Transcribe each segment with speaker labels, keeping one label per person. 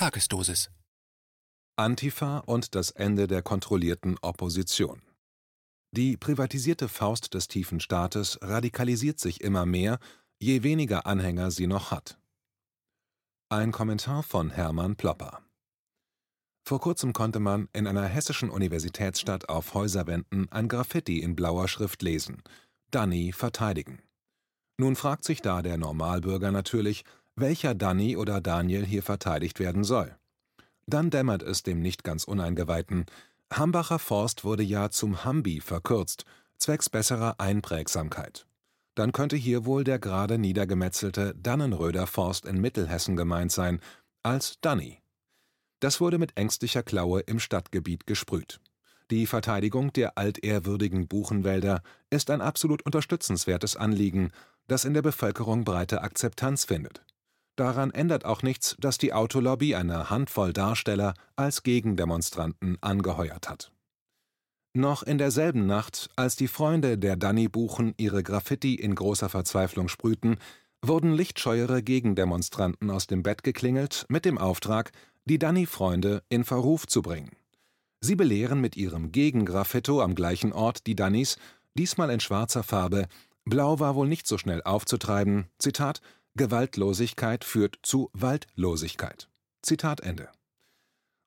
Speaker 1: Tagesdosis
Speaker 2: Antifa und das Ende der kontrollierten Opposition Die privatisierte Faust des tiefen Staates radikalisiert sich immer mehr, je weniger Anhänger sie noch hat. Ein Kommentar von Hermann Plopper Vor kurzem konnte man in einer hessischen Universitätsstadt auf Häuserwänden ein Graffiti in blauer Schrift lesen: Danny verteidigen. Nun fragt sich da der Normalbürger natürlich, welcher Danny oder Daniel hier verteidigt werden soll. Dann dämmert es dem nicht ganz Uneingeweihten: Hambacher Forst wurde ja zum Hambi verkürzt, zwecks besserer Einprägsamkeit. Dann könnte hier wohl der gerade niedergemetzelte Dannenröder Forst in Mittelhessen gemeint sein, als Danny. Das wurde mit ängstlicher Klaue im Stadtgebiet gesprüht. Die Verteidigung der altehrwürdigen Buchenwälder ist ein absolut unterstützenswertes Anliegen, das in der Bevölkerung breite Akzeptanz findet. Daran ändert auch nichts, dass die Autolobby eine Handvoll Darsteller als Gegendemonstranten angeheuert hat. Noch in derselben Nacht, als die Freunde der Danny-Buchen ihre Graffiti in großer Verzweiflung sprühten, wurden lichtscheuere Gegendemonstranten aus dem Bett geklingelt mit dem Auftrag, die Danny-Freunde in Verruf zu bringen. Sie belehren mit ihrem Gegengraffito am gleichen Ort die Dannys, diesmal in schwarzer Farbe, Blau war wohl nicht so schnell aufzutreiben, Zitat, Gewaltlosigkeit führt zu Waldlosigkeit. Zitat Ende.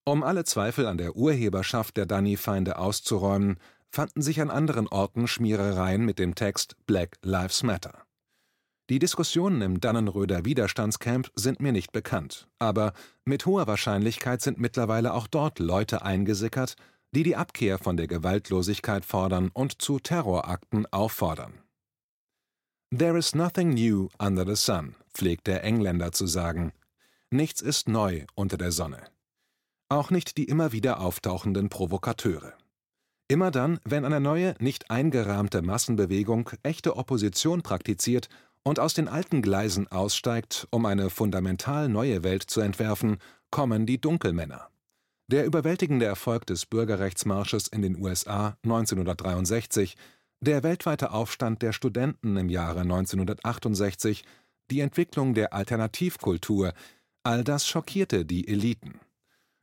Speaker 2: Um alle Zweifel an der Urheberschaft der Danny-Feinde auszuräumen, fanden sich an anderen Orten Schmierereien mit dem Text Black Lives Matter. Die Diskussionen im Dannenröder Widerstandscamp sind mir nicht bekannt, aber mit hoher Wahrscheinlichkeit sind mittlerweile auch dort Leute eingesickert, die die Abkehr von der Gewaltlosigkeit fordern und zu Terrorakten auffordern. There is nothing new under the sun, pflegt der Engländer zu sagen. Nichts ist neu unter der Sonne. Auch nicht die immer wieder auftauchenden Provokateure. Immer dann, wenn eine neue, nicht eingerahmte Massenbewegung echte Opposition praktiziert und aus den alten Gleisen aussteigt, um eine fundamental neue Welt zu entwerfen, kommen die Dunkelmänner. Der überwältigende Erfolg des Bürgerrechtsmarsches in den USA 1963 der weltweite Aufstand der Studenten im Jahre 1968, die Entwicklung der Alternativkultur, all das schockierte die Eliten.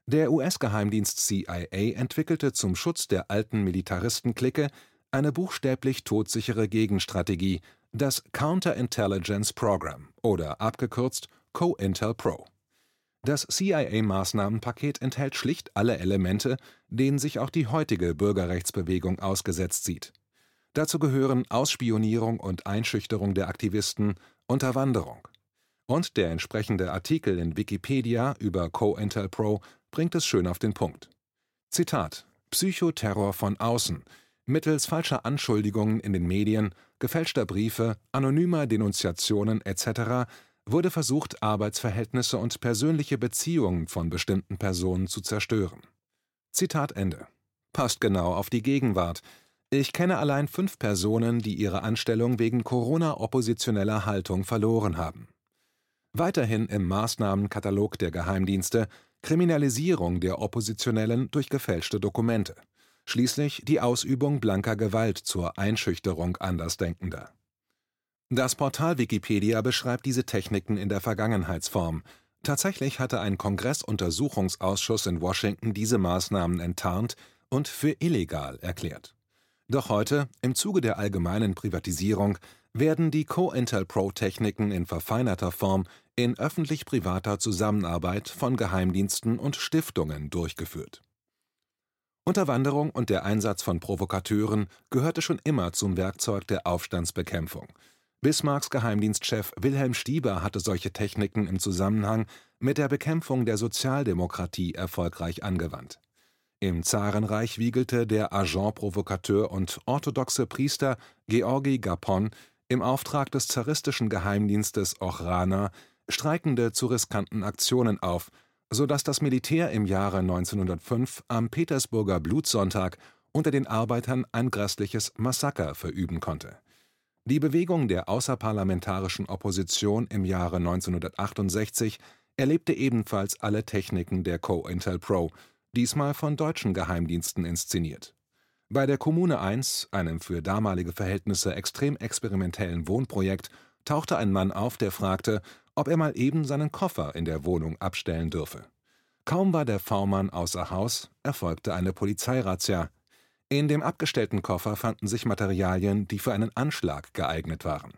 Speaker 2: Der US-Geheimdienst CIA entwickelte zum Schutz der alten Militaristen-Clique eine buchstäblich todsichere Gegenstrategie, das Counterintelligence Program oder abgekürzt COINTEL-PRO. Das CIA-Maßnahmenpaket enthält schlicht alle Elemente, denen sich auch die heutige Bürgerrechtsbewegung ausgesetzt sieht Dazu gehören Ausspionierung und Einschüchterung der Aktivisten, Unterwanderung. Und der entsprechende Artikel in Wikipedia über COINTELPRO bringt es schön auf den Punkt. Zitat: Psychoterror von außen, mittels falscher Anschuldigungen in den Medien, gefälschter Briefe, anonymer Denunziationen etc. wurde versucht, Arbeitsverhältnisse und persönliche Beziehungen von bestimmten Personen zu zerstören. Zitat Ende. Passt genau auf die Gegenwart, ich kenne allein fünf Personen, die ihre Anstellung wegen Corona-oppositioneller Haltung verloren haben. Weiterhin im Maßnahmenkatalog der Geheimdienste Kriminalisierung der Oppositionellen durch gefälschte Dokumente. Schließlich die Ausübung blanker Gewalt zur Einschüchterung Andersdenkender. Das Portal Wikipedia beschreibt diese Techniken in der Vergangenheitsform. Tatsächlich hatte ein Kongressuntersuchungsausschuss in Washington diese Maßnahmen enttarnt und für illegal erklärt. Doch heute, im Zuge der allgemeinen Privatisierung, werden die COINTELPRO-Techniken in verfeinerter Form in öffentlich-privater Zusammenarbeit von Geheimdiensten und Stiftungen durchgeführt. Unterwanderung und der Einsatz von Provokateuren gehörte schon immer zum Werkzeug der Aufstandsbekämpfung. Bismarcks Geheimdienstchef Wilhelm Stieber hatte solche Techniken im Zusammenhang mit der Bekämpfung der Sozialdemokratie erfolgreich angewandt im Zarenreich wiegelte der Agent-Provokateur und orthodoxe Priester Georgi Gapon im Auftrag des zaristischen Geheimdienstes Ochrana Streikende zu riskanten Aktionen auf, so dass das Militär im Jahre 1905 am Petersburger Blutsonntag unter den Arbeitern ein grässliches Massaker verüben konnte. Die Bewegung der außerparlamentarischen Opposition im Jahre 1968 erlebte ebenfalls alle Techniken der COINTELPRO diesmal von deutschen Geheimdiensten inszeniert. Bei der Kommune 1, einem für damalige Verhältnisse extrem experimentellen Wohnprojekt, tauchte ein Mann auf, der fragte, ob er mal eben seinen Koffer in der Wohnung abstellen dürfe. Kaum war der V-Mann außer Haus, erfolgte eine Polizeirazzia. In dem abgestellten Koffer fanden sich Materialien, die für einen Anschlag geeignet waren.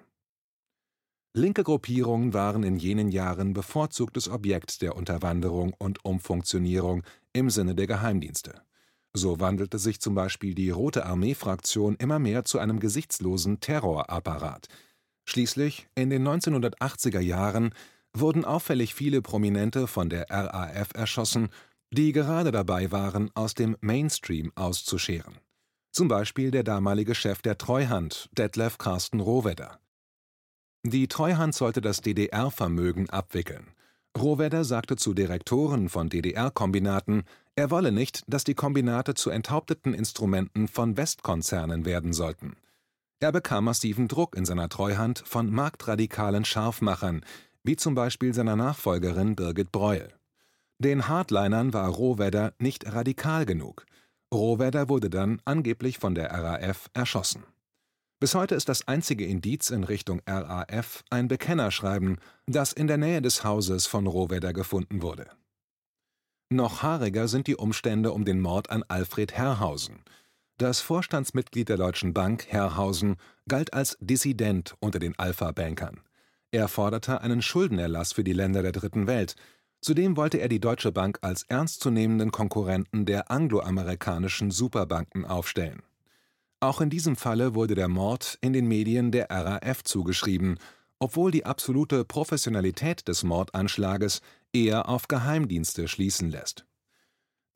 Speaker 2: Linke Gruppierungen waren in jenen Jahren bevorzugtes Objekt der Unterwanderung und Umfunktionierung im Sinne der Geheimdienste. So wandelte sich zum Beispiel die Rote Armee-Fraktion immer mehr zu einem gesichtslosen Terrorapparat. Schließlich, in den 1980er Jahren, wurden auffällig viele Prominente von der RAF erschossen, die gerade dabei waren, aus dem Mainstream auszuscheren. Zum Beispiel der damalige Chef der Treuhand, Detlef Carsten Rohwedder. Die Treuhand sollte das DDR-Vermögen abwickeln. Rohwedder sagte zu Direktoren von DDR-Kombinaten, er wolle nicht, dass die Kombinate zu enthaupteten Instrumenten von Westkonzernen werden sollten. Er bekam massiven Druck in seiner Treuhand von marktradikalen Scharfmachern, wie zum Beispiel seiner Nachfolgerin Birgit Breuel. Den Hardlinern war Rohwedder nicht radikal genug. Rohwedder wurde dann angeblich von der RAF erschossen. Bis heute ist das einzige Indiz in Richtung RAF ein Bekennerschreiben, das in der Nähe des Hauses von Rohwedder gefunden wurde. Noch haariger sind die Umstände um den Mord an Alfred Herrhausen. Das Vorstandsmitglied der Deutschen Bank, Herrhausen, galt als Dissident unter den Alpha-Bankern. Er forderte einen Schuldenerlass für die Länder der Dritten Welt. Zudem wollte er die Deutsche Bank als ernstzunehmenden Konkurrenten der angloamerikanischen Superbanken aufstellen auch in diesem Falle wurde der Mord in den Medien der RAF zugeschrieben, obwohl die absolute Professionalität des Mordanschlages eher auf Geheimdienste schließen lässt.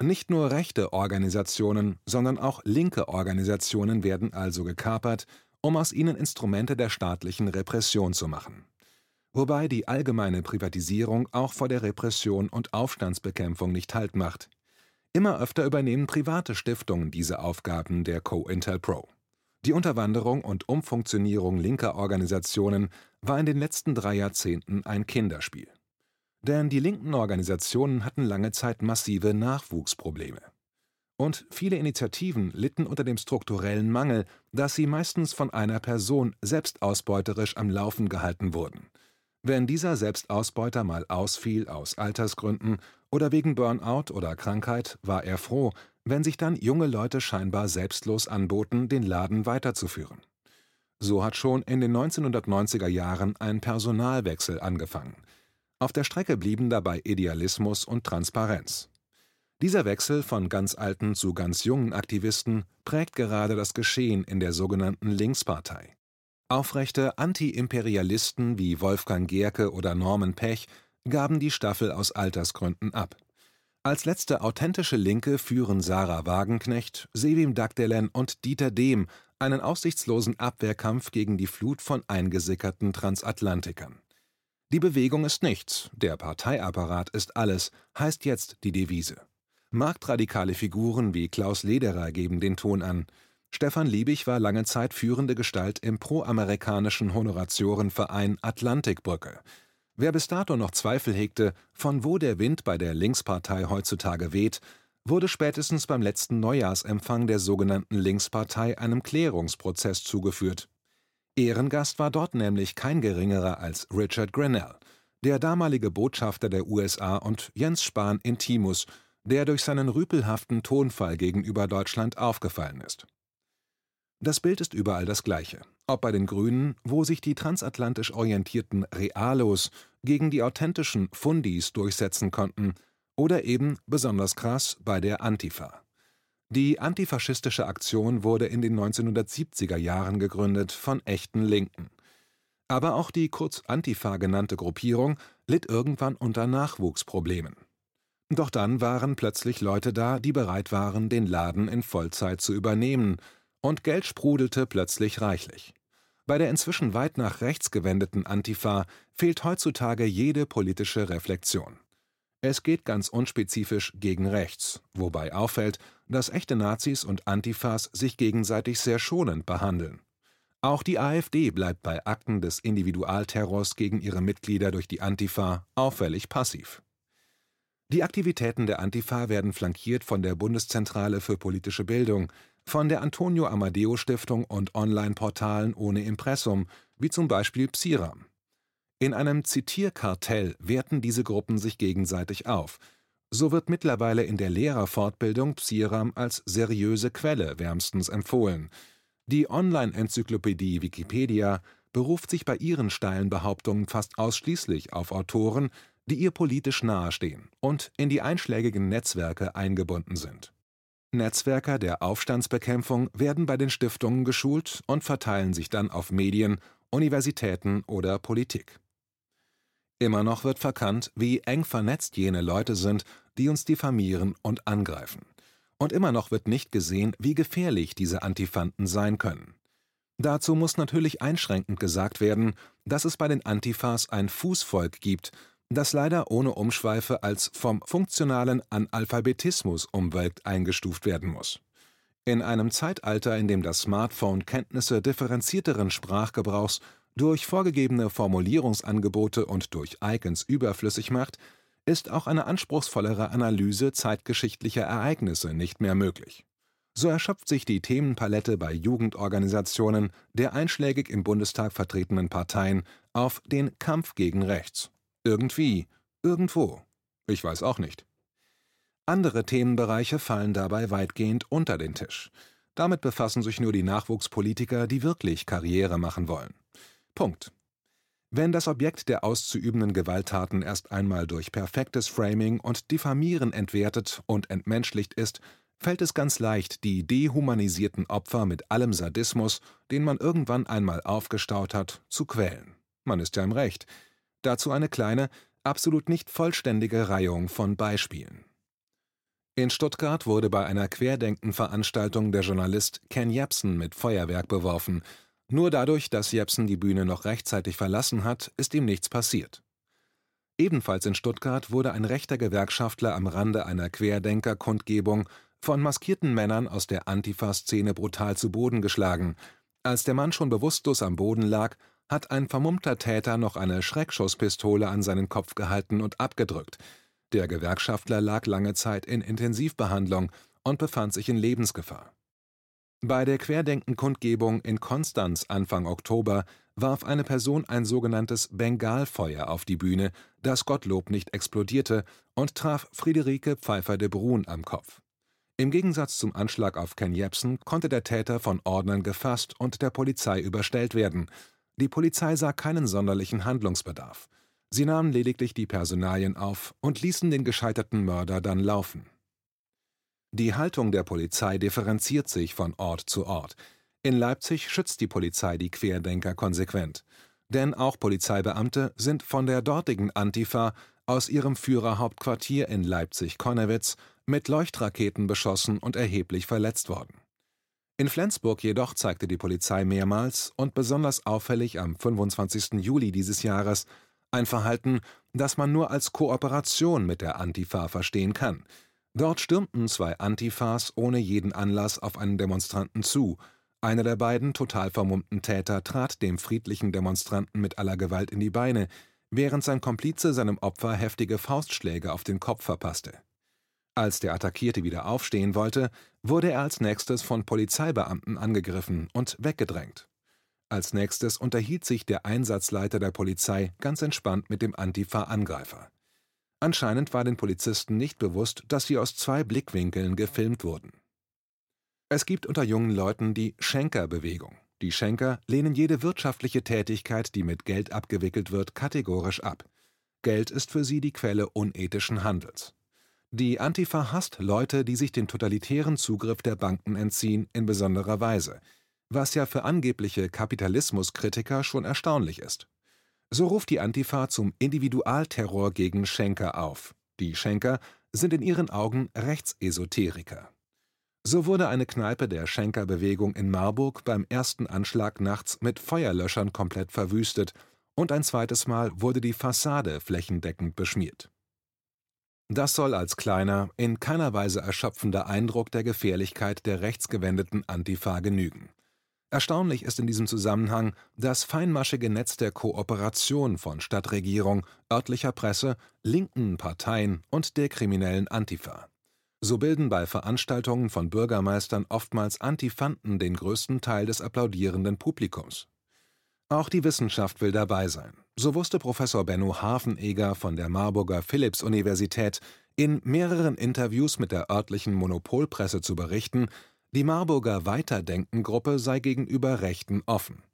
Speaker 2: Nicht nur rechte Organisationen, sondern auch linke Organisationen werden also gekapert, um aus ihnen Instrumente der staatlichen Repression zu machen. Wobei die allgemeine Privatisierung auch vor der Repression und Aufstandsbekämpfung nicht Halt macht. Immer öfter übernehmen private Stiftungen diese Aufgaben der COINTELPRO. Die Unterwanderung und Umfunktionierung linker Organisationen war in den letzten drei Jahrzehnten ein Kinderspiel. Denn die linken Organisationen hatten lange Zeit massive Nachwuchsprobleme. Und viele Initiativen litten unter dem strukturellen Mangel, dass sie meistens von einer Person selbstausbeuterisch am Laufen gehalten wurden. Wenn dieser Selbstausbeuter mal ausfiel aus Altersgründen oder wegen Burnout oder Krankheit war er froh, wenn sich dann junge Leute scheinbar selbstlos anboten, den Laden weiterzuführen. So hat schon in den 1990er Jahren ein Personalwechsel angefangen. Auf der Strecke blieben dabei Idealismus und Transparenz. Dieser Wechsel von ganz alten zu ganz jungen Aktivisten prägt gerade das Geschehen in der sogenannten Linkspartei. Aufrechte Anti-Imperialisten wie Wolfgang Gerke oder Norman Pech gaben die Staffel aus Altersgründen ab. Als letzte authentische Linke führen Sarah Wagenknecht, Sevim Dagdelen und Dieter Dehm einen aussichtslosen Abwehrkampf gegen die Flut von eingesickerten Transatlantikern. Die Bewegung ist nichts, der Parteiapparat ist alles, heißt jetzt die Devise. Marktradikale Figuren wie Klaus Lederer geben den Ton an. Stefan Liebig war lange Zeit führende Gestalt im proamerikanischen Honoratiorenverein Atlantikbrücke. Wer bis dato noch Zweifel hegte, von wo der Wind bei der Linkspartei heutzutage weht, wurde spätestens beim letzten Neujahrsempfang der sogenannten Linkspartei einem Klärungsprozess zugeführt. Ehrengast war dort nämlich kein geringerer als Richard Grinnell, der damalige Botschafter der USA und Jens Spahn intimus, der durch seinen rüpelhaften Tonfall gegenüber Deutschland aufgefallen ist. Das Bild ist überall das gleiche ob bei den Grünen, wo sich die transatlantisch orientierten Realos gegen die authentischen Fundis durchsetzen konnten, oder eben, besonders krass, bei der Antifa. Die antifaschistische Aktion wurde in den 1970er Jahren gegründet von echten Linken. Aber auch die kurz Antifa genannte Gruppierung litt irgendwann unter Nachwuchsproblemen. Doch dann waren plötzlich Leute da, die bereit waren, den Laden in Vollzeit zu übernehmen, und Geld sprudelte plötzlich reichlich. Bei der inzwischen weit nach rechts gewendeten Antifa fehlt heutzutage jede politische Reflexion. Es geht ganz unspezifisch gegen rechts, wobei auffällt, dass echte Nazis und Antifas sich gegenseitig sehr schonend behandeln. Auch die AfD bleibt bei Akten des Individualterrors gegen ihre Mitglieder durch die Antifa auffällig passiv. Die Aktivitäten der Antifa werden flankiert von der Bundeszentrale für politische Bildung, von der Antonio Amadeo Stiftung und Online-Portalen ohne Impressum, wie zum Beispiel Psiram. In einem Zitierkartell werten diese Gruppen sich gegenseitig auf. So wird mittlerweile in der Lehrerfortbildung Psiram als seriöse Quelle wärmstens empfohlen. Die Online-Enzyklopädie Wikipedia beruft sich bei ihren steilen Behauptungen fast ausschließlich auf Autoren, die ihr politisch nahestehen und in die einschlägigen Netzwerke eingebunden sind. Netzwerker der Aufstandsbekämpfung werden bei den Stiftungen geschult und verteilen sich dann auf Medien, Universitäten oder Politik. Immer noch wird verkannt, wie eng vernetzt jene Leute sind, die uns diffamieren und angreifen. Und immer noch wird nicht gesehen, wie gefährlich diese Antifanten sein können. Dazu muss natürlich einschränkend gesagt werden, dass es bei den Antifas ein Fußvolk gibt, das leider ohne Umschweife als vom funktionalen Analphabetismus umwelkt eingestuft werden muss. In einem Zeitalter, in dem das Smartphone Kenntnisse differenzierteren Sprachgebrauchs durch vorgegebene Formulierungsangebote und durch Icons überflüssig macht, ist auch eine anspruchsvollere Analyse zeitgeschichtlicher Ereignisse nicht mehr möglich. So erschöpft sich die Themenpalette bei Jugendorganisationen der einschlägig im Bundestag vertretenen Parteien auf den Kampf gegen Rechts. Irgendwie, irgendwo. Ich weiß auch nicht. Andere Themenbereiche fallen dabei weitgehend unter den Tisch. Damit befassen sich nur die Nachwuchspolitiker, die wirklich Karriere machen wollen. Punkt. Wenn das Objekt der auszuübenden Gewalttaten erst einmal durch perfektes Framing und Diffamieren entwertet und entmenschlicht ist, fällt es ganz leicht, die dehumanisierten Opfer mit allem Sadismus, den man irgendwann einmal aufgestaut hat, zu quälen. Man ist ja im Recht. Dazu eine kleine, absolut nicht vollständige Reihung von Beispielen. In Stuttgart wurde bei einer Querdenken-Veranstaltung der Journalist Ken Jepsen mit Feuerwerk beworfen, nur dadurch, dass Jepsen die Bühne noch rechtzeitig verlassen hat, ist ihm nichts passiert. Ebenfalls in Stuttgart wurde ein rechter Gewerkschaftler am Rande einer Querdenker-Kundgebung von maskierten Männern aus der Antifa-Szene brutal zu Boden geschlagen. Als der Mann schon bewusstlos am Boden lag, hat ein vermummter Täter noch eine Schreckschusspistole an seinen Kopf gehalten und abgedrückt. Der Gewerkschaftler lag lange Zeit in Intensivbehandlung und befand sich in Lebensgefahr. Bei der Querdenken-Kundgebung in Konstanz Anfang Oktober warf eine Person ein sogenanntes Bengalfeuer auf die Bühne, das Gottlob nicht explodierte und traf Friederike Pfeiffer de Bruun am Kopf. Im Gegensatz zum Anschlag auf Ken Jepsen konnte der Täter von Ordnern gefasst und der Polizei überstellt werden. Die Polizei sah keinen sonderlichen Handlungsbedarf. Sie nahmen lediglich die Personalien auf und ließen den gescheiterten Mörder dann laufen die Haltung der Polizei differenziert sich von Ort zu Ort. In Leipzig schützt die Polizei die Querdenker konsequent. Denn auch Polizeibeamte sind von der dortigen Antifa aus ihrem Führerhauptquartier in Leipzig-Konnewitz mit Leuchtraketen beschossen und erheblich verletzt worden. In Flensburg jedoch zeigte die Polizei mehrmals und besonders auffällig am 25. Juli dieses Jahres ein Verhalten, das man nur als Kooperation mit der Antifa verstehen kann – Dort stürmten zwei Antifas ohne jeden Anlass auf einen Demonstranten zu. Einer der beiden total vermummten Täter trat dem friedlichen Demonstranten mit aller Gewalt in die Beine, während sein Komplize seinem Opfer heftige Faustschläge auf den Kopf verpasste. Als der Attackierte wieder aufstehen wollte, wurde er als nächstes von Polizeibeamten angegriffen und weggedrängt. Als nächstes unterhielt sich der Einsatzleiter der Polizei ganz entspannt mit dem Antifa-Angreifer. Anscheinend war den Polizisten nicht bewusst, dass sie aus zwei Blickwinkeln gefilmt wurden. Es gibt unter jungen Leuten die Schenker-Bewegung. Die Schenker lehnen jede wirtschaftliche Tätigkeit, die mit Geld abgewickelt wird, kategorisch ab. Geld ist für sie die Quelle unethischen Handels. Die Antifa hasst Leute, die sich den totalitären Zugriff der Banken entziehen, in besonderer Weise, was ja für angebliche Kapitalismuskritiker schon erstaunlich ist. So ruft die Antifa zum Individualterror gegen Schenker auf. Die Schenker sind in ihren Augen Rechtsesoteriker. So wurde eine Kneipe der Schenker-Bewegung in Marburg beim ersten Anschlag nachts mit Feuerlöschern komplett verwüstet und ein zweites Mal wurde die Fassade flächendeckend beschmiert. Das soll als kleiner, in keiner Weise erschöpfender Eindruck der Gefährlichkeit der rechtsgewendeten Antifa genügen. Erstaunlich ist in diesem Zusammenhang das feinmaschige Netz der Kooperation von Stadtregierung, örtlicher Presse, linken Parteien und der kriminellen Antifa. So bilden bei Veranstaltungen von Bürgermeistern oftmals Antifanten den größten Teil des applaudierenden Publikums. Auch die Wissenschaft will dabei sein. So wusste Professor Benno Hafenegger von der Marburger Philipps-Universität in mehreren Interviews mit der örtlichen Monopolpresse zu berichten, die Marburger Weiterdenken-Gruppe sei gegenüber Rechten offen.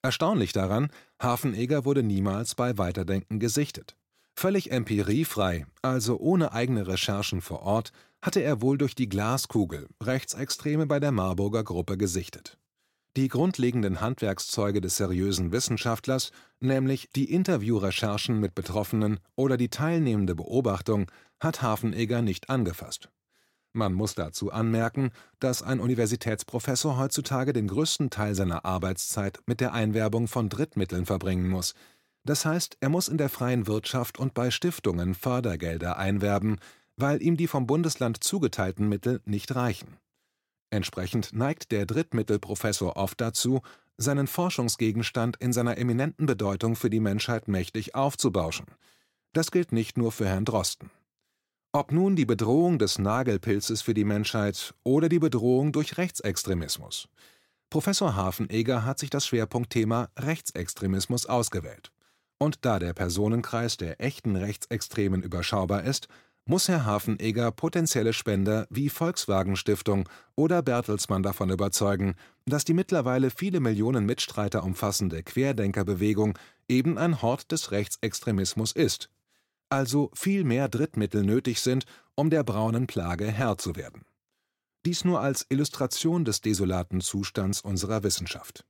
Speaker 2: Erstaunlich daran, Hafenegger wurde niemals bei Weiterdenken gesichtet. Völlig empiriefrei, also ohne eigene Recherchen vor Ort, hatte er wohl durch die Glaskugel Rechtsextreme bei der Marburger Gruppe gesichtet. Die grundlegenden Handwerkszeuge des seriösen Wissenschaftlers, nämlich die Interviewrecherchen mit Betroffenen oder die teilnehmende Beobachtung, hat Hafenegger nicht angefasst. Man muss dazu anmerken, dass ein Universitätsprofessor heutzutage den größten Teil seiner Arbeitszeit mit der Einwerbung von Drittmitteln verbringen muss. Das heißt, er muss in der freien Wirtschaft und bei Stiftungen Fördergelder einwerben, weil ihm die vom Bundesland zugeteilten Mittel nicht reichen. Entsprechend neigt der Drittmittelprofessor oft dazu, seinen Forschungsgegenstand in seiner eminenten Bedeutung für die Menschheit mächtig aufzubauschen. Das gilt nicht nur für Herrn Drosten. Ob nun die Bedrohung des Nagelpilzes für die Menschheit oder die Bedrohung durch Rechtsextremismus. Professor Hafenegger hat sich das Schwerpunktthema Rechtsextremismus ausgewählt. Und da der Personenkreis der echten Rechtsextremen überschaubar ist, muss Herr Hafenegger potenzielle Spender wie Volkswagen Stiftung oder Bertelsmann davon überzeugen, dass die mittlerweile viele Millionen Mitstreiter umfassende Querdenkerbewegung eben ein Hort des Rechtsextremismus ist, also viel mehr Drittmittel nötig sind, um der braunen Plage Herr zu werden. Dies nur als Illustration des desolaten Zustands unserer Wissenschaft.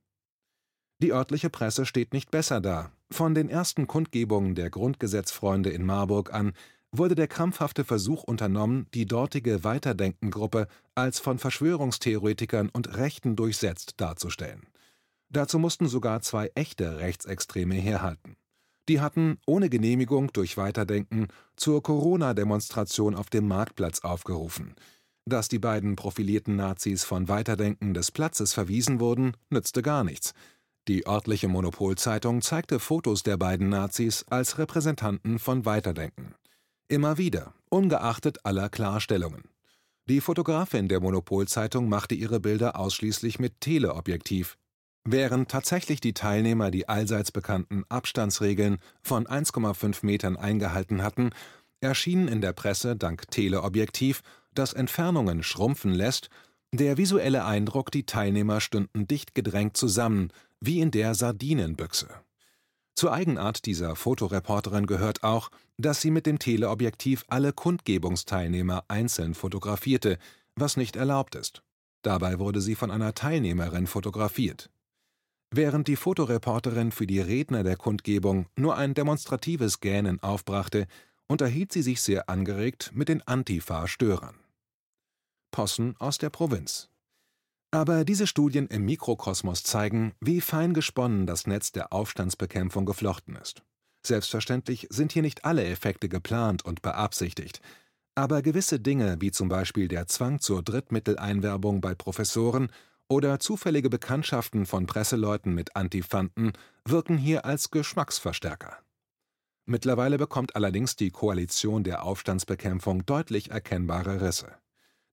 Speaker 2: Die örtliche Presse steht nicht besser da. Von den ersten Kundgebungen der Grundgesetzfreunde in Marburg an wurde der krampfhafte Versuch unternommen, die dortige Weiterdenken-Gruppe als von Verschwörungstheoretikern und Rechten durchsetzt darzustellen. Dazu mussten sogar zwei echte Rechtsextreme herhalten. Die hatten, ohne Genehmigung durch Weiterdenken, zur Corona-Demonstration auf dem Marktplatz aufgerufen. Dass die beiden profilierten Nazis von Weiterdenken des Platzes verwiesen wurden, nützte gar nichts. Die örtliche Monopolzeitung zeigte Fotos der beiden Nazis als Repräsentanten von Weiterdenken. Immer wieder, ungeachtet aller Klarstellungen. Die Fotografin der Monopolzeitung machte ihre Bilder ausschließlich mit Teleobjektiv. Während tatsächlich die Teilnehmer die allseits bekannten Abstandsregeln von 1,5 Metern eingehalten hatten, erschienen in der Presse dank Teleobjektiv, das Entfernungen schrumpfen lässt, der visuelle Eindruck, die Teilnehmer stünden dicht gedrängt zusammen, wie in der Sardinenbüchse. Zur Eigenart dieser Fotoreporterin gehört auch, dass sie mit dem Teleobjektiv alle Kundgebungsteilnehmer einzeln fotografierte, was nicht erlaubt ist. Dabei wurde sie von einer Teilnehmerin fotografiert. Während die Fotoreporterin für die Redner der Kundgebung nur ein demonstratives Gähnen aufbrachte, unterhielt sie sich sehr angeregt mit den Antifa-Störern. Possen aus der Provinz aber diese Studien im Mikrokosmos zeigen, wie fein gesponnen das Netz der Aufstandsbekämpfung geflochten ist. Selbstverständlich sind hier nicht alle Effekte geplant und beabsichtigt, aber gewisse Dinge wie zum Beispiel der Zwang zur Drittmitteleinwerbung bei Professoren oder zufällige Bekanntschaften von Presseleuten mit Antifanten wirken hier als Geschmacksverstärker. Mittlerweile bekommt allerdings die Koalition der Aufstandsbekämpfung deutlich erkennbare Risse.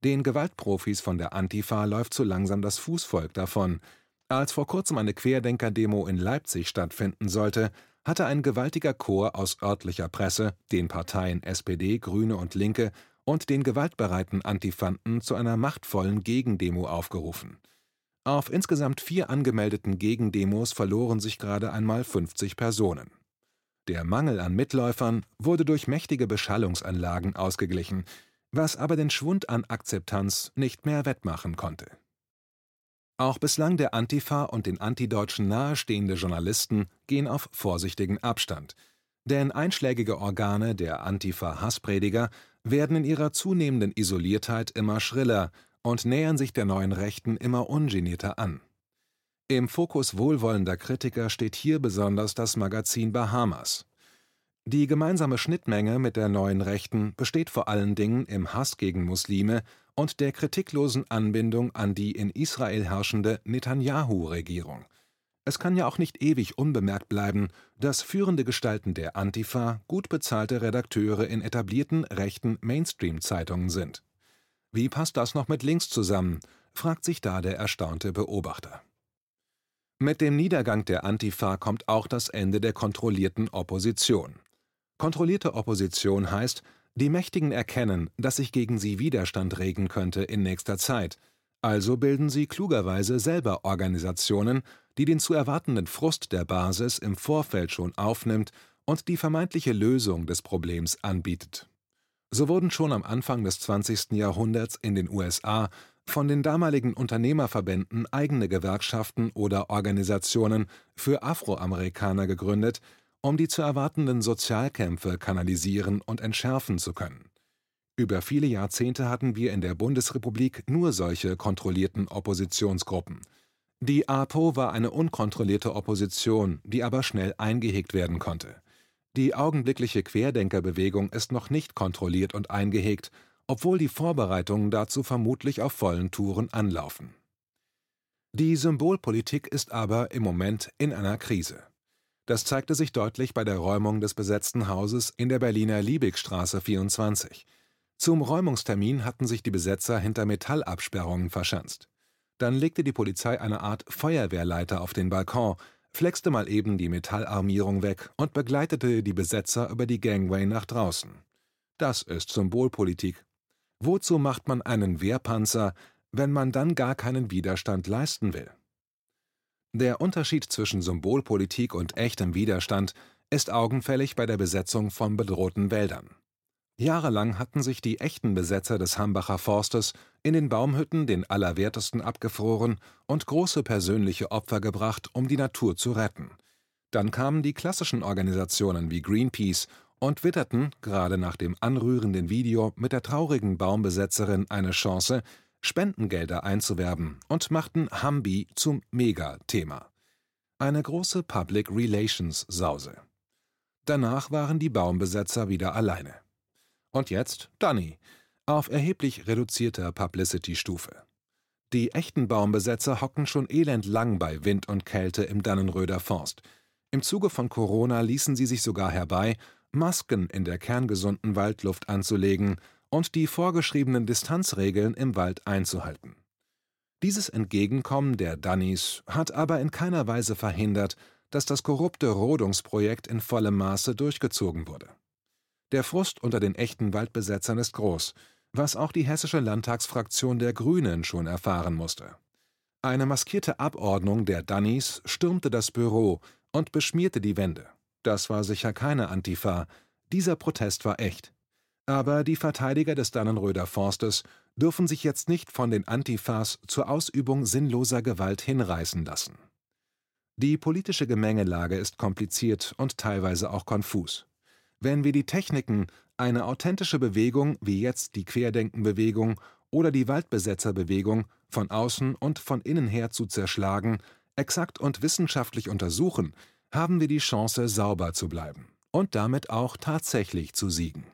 Speaker 2: Den Gewaltprofis von der Antifa läuft so langsam das Fußvolk davon. Als vor kurzem eine Querdenker-Demo in Leipzig stattfinden sollte, hatte ein gewaltiger Chor aus örtlicher Presse den Parteien SPD, Grüne und Linke und den gewaltbereiten Antifanten zu einer machtvollen Gegendemo aufgerufen. Auf insgesamt vier angemeldeten Gegendemos verloren sich gerade einmal 50 Personen. Der Mangel an Mitläufern wurde durch mächtige Beschallungsanlagen ausgeglichen, was aber den Schwund an Akzeptanz nicht mehr wettmachen konnte. Auch bislang der Antifa und den Antideutschen nahestehende Journalisten gehen auf vorsichtigen Abstand, denn einschlägige Organe der Antifa-Hassprediger werden in ihrer zunehmenden Isoliertheit immer schriller und nähern sich der neuen Rechten immer ungenierter an. Im Fokus wohlwollender Kritiker steht hier besonders das Magazin Bahamas, die gemeinsame Schnittmenge mit der neuen Rechten besteht vor allen Dingen im Hass gegen Muslime und der kritiklosen Anbindung an die in Israel herrschende Netanjahu-Regierung. Es kann ja auch nicht ewig unbemerkt bleiben, dass führende Gestalten der Antifa gut bezahlte Redakteure in etablierten rechten Mainstream-Zeitungen sind. Wie passt das noch mit links zusammen, fragt sich da der erstaunte Beobachter. Mit dem Niedergang der Antifa kommt auch das Ende der kontrollierten Opposition. Kontrollierte Opposition heißt, Die Mächtigen erkennen, dass sich gegen sie Widerstand regen könnte in nächster Zeit, also bilden sie klugerweise selber Organisationen, die den zu erwartenden Frust der Basis im Vorfeld schon aufnimmt und die vermeintliche Lösung des Problems anbietet. So wurden schon am Anfang des 20. Jahrhunderts in den USA von den damaligen Unternehmerverbänden eigene Gewerkschaften oder Organisationen für Afroamerikaner gegründet, um die zu erwartenden Sozialkämpfe kanalisieren und entschärfen zu können. Über viele Jahrzehnte hatten wir in der Bundesrepublik nur solche kontrollierten Oppositionsgruppen. Die APO war eine unkontrollierte Opposition, die aber schnell eingehegt werden konnte. Die augenblickliche Querdenkerbewegung ist noch nicht kontrolliert und eingehegt, obwohl die Vorbereitungen dazu vermutlich auf vollen Touren anlaufen. Die Symbolpolitik ist aber im Moment in einer Krise. Das zeigte sich deutlich bei der Räumung des besetzten Hauses in der Berliner Liebigstraße 24. Zum Räumungstermin hatten sich die Besetzer hinter Metallabsperrungen verschanzt. Dann legte die Polizei eine Art Feuerwehrleiter auf den Balkon, flexte mal eben die Metallarmierung weg und begleitete die Besetzer über die Gangway nach draußen. Das ist Symbolpolitik. Wozu macht man einen Wehrpanzer, wenn man dann gar keinen Widerstand leisten will? Der Unterschied zwischen Symbolpolitik und echtem Widerstand ist augenfällig bei der Besetzung von bedrohten Wäldern. Jahrelang hatten sich die echten Besetzer des Hambacher Forstes in den Baumhütten den Allerwertesten abgefroren und große persönliche Opfer gebracht, um die Natur zu retten. Dann kamen die klassischen Organisationen wie Greenpeace und witterten, gerade nach dem anrührenden Video mit der traurigen Baumbesetzerin eine Chance, Spendengelder einzuwerben und machten Hambi zum Mega-Thema. Eine große Public Relations Sause. Danach waren die Baumbesetzer wieder alleine. Und jetzt Danny, auf erheblich reduzierter Publicity-Stufe. Die echten Baumbesetzer hocken schon elendlang bei Wind und Kälte im Dannenröder Forst. Im Zuge von Corona ließen sie sich sogar herbei Masken in der kerngesunden Waldluft anzulegen und die vorgeschriebenen Distanzregeln im Wald einzuhalten. Dieses Entgegenkommen der Dannys hat aber in keiner Weise verhindert, dass das korrupte Rodungsprojekt in vollem Maße durchgezogen wurde. Der Frust unter den echten Waldbesetzern ist groß, was auch die hessische Landtagsfraktion der Grünen schon erfahren musste. Eine maskierte Abordnung der Dannys stürmte das Büro und beschmierte die Wände. Das war sicher keine Antifa, dieser Protest war echt. Aber die Verteidiger des Dannenröder Forstes dürfen sich jetzt nicht von den Antifas zur Ausübung sinnloser Gewalt hinreißen lassen. Die politische Gemengelage ist kompliziert und teilweise auch konfus. Wenn wir die Techniken, eine authentische Bewegung wie jetzt die Querdenkenbewegung oder die Waldbesetzerbewegung von außen und von innen her zu zerschlagen, exakt und wissenschaftlich untersuchen, haben wir die Chance, sauber zu bleiben und damit auch tatsächlich zu siegen.